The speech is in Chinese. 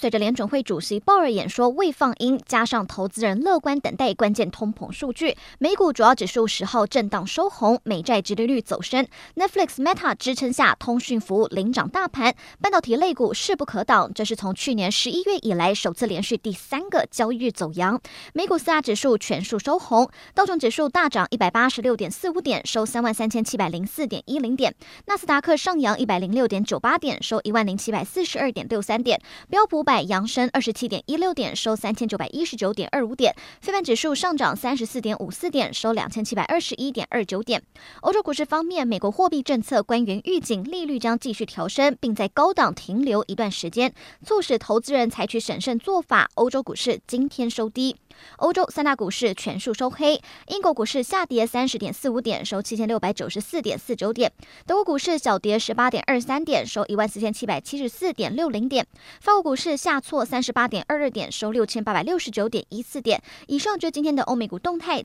随着联准会主席鲍尔演说未放音，加上投资人乐观等待关键通膨数据，美股主要指数十号震荡收红，美债殖利率走升，Netflix、Meta 支撑下，通讯服务领涨大盘，半导体类股势不可挡。这是从去年十一月以来首次连续第三个交易日走阳。美股四大指数全数收红，道琼指数大涨一百八十六点四五点，收三万三千七百零四点一零点；纳斯达克上扬一百零六点九八点，收一万零七百四十二点六三点；标普百扬升二十七点一六点，收三千九百一十九点二五点。非半指数上涨三十四点五四点，收两千七百二十一点二九点。欧洲股市方面，美国货币政策官员预警利率将继续调升，并在高档停留一段时间，促使投资人采取审慎做法。欧洲股市今天收低。欧洲三大股市全数收黑，英国股市下跌三十点四五点，收七千六百九十四点四九点；德国股市小跌十八点二三点，收一万四千七百七十四点六零点；法国股市下挫三十八点二二点，收六千八百六十九点一四点。以上就是今天的欧美股动态。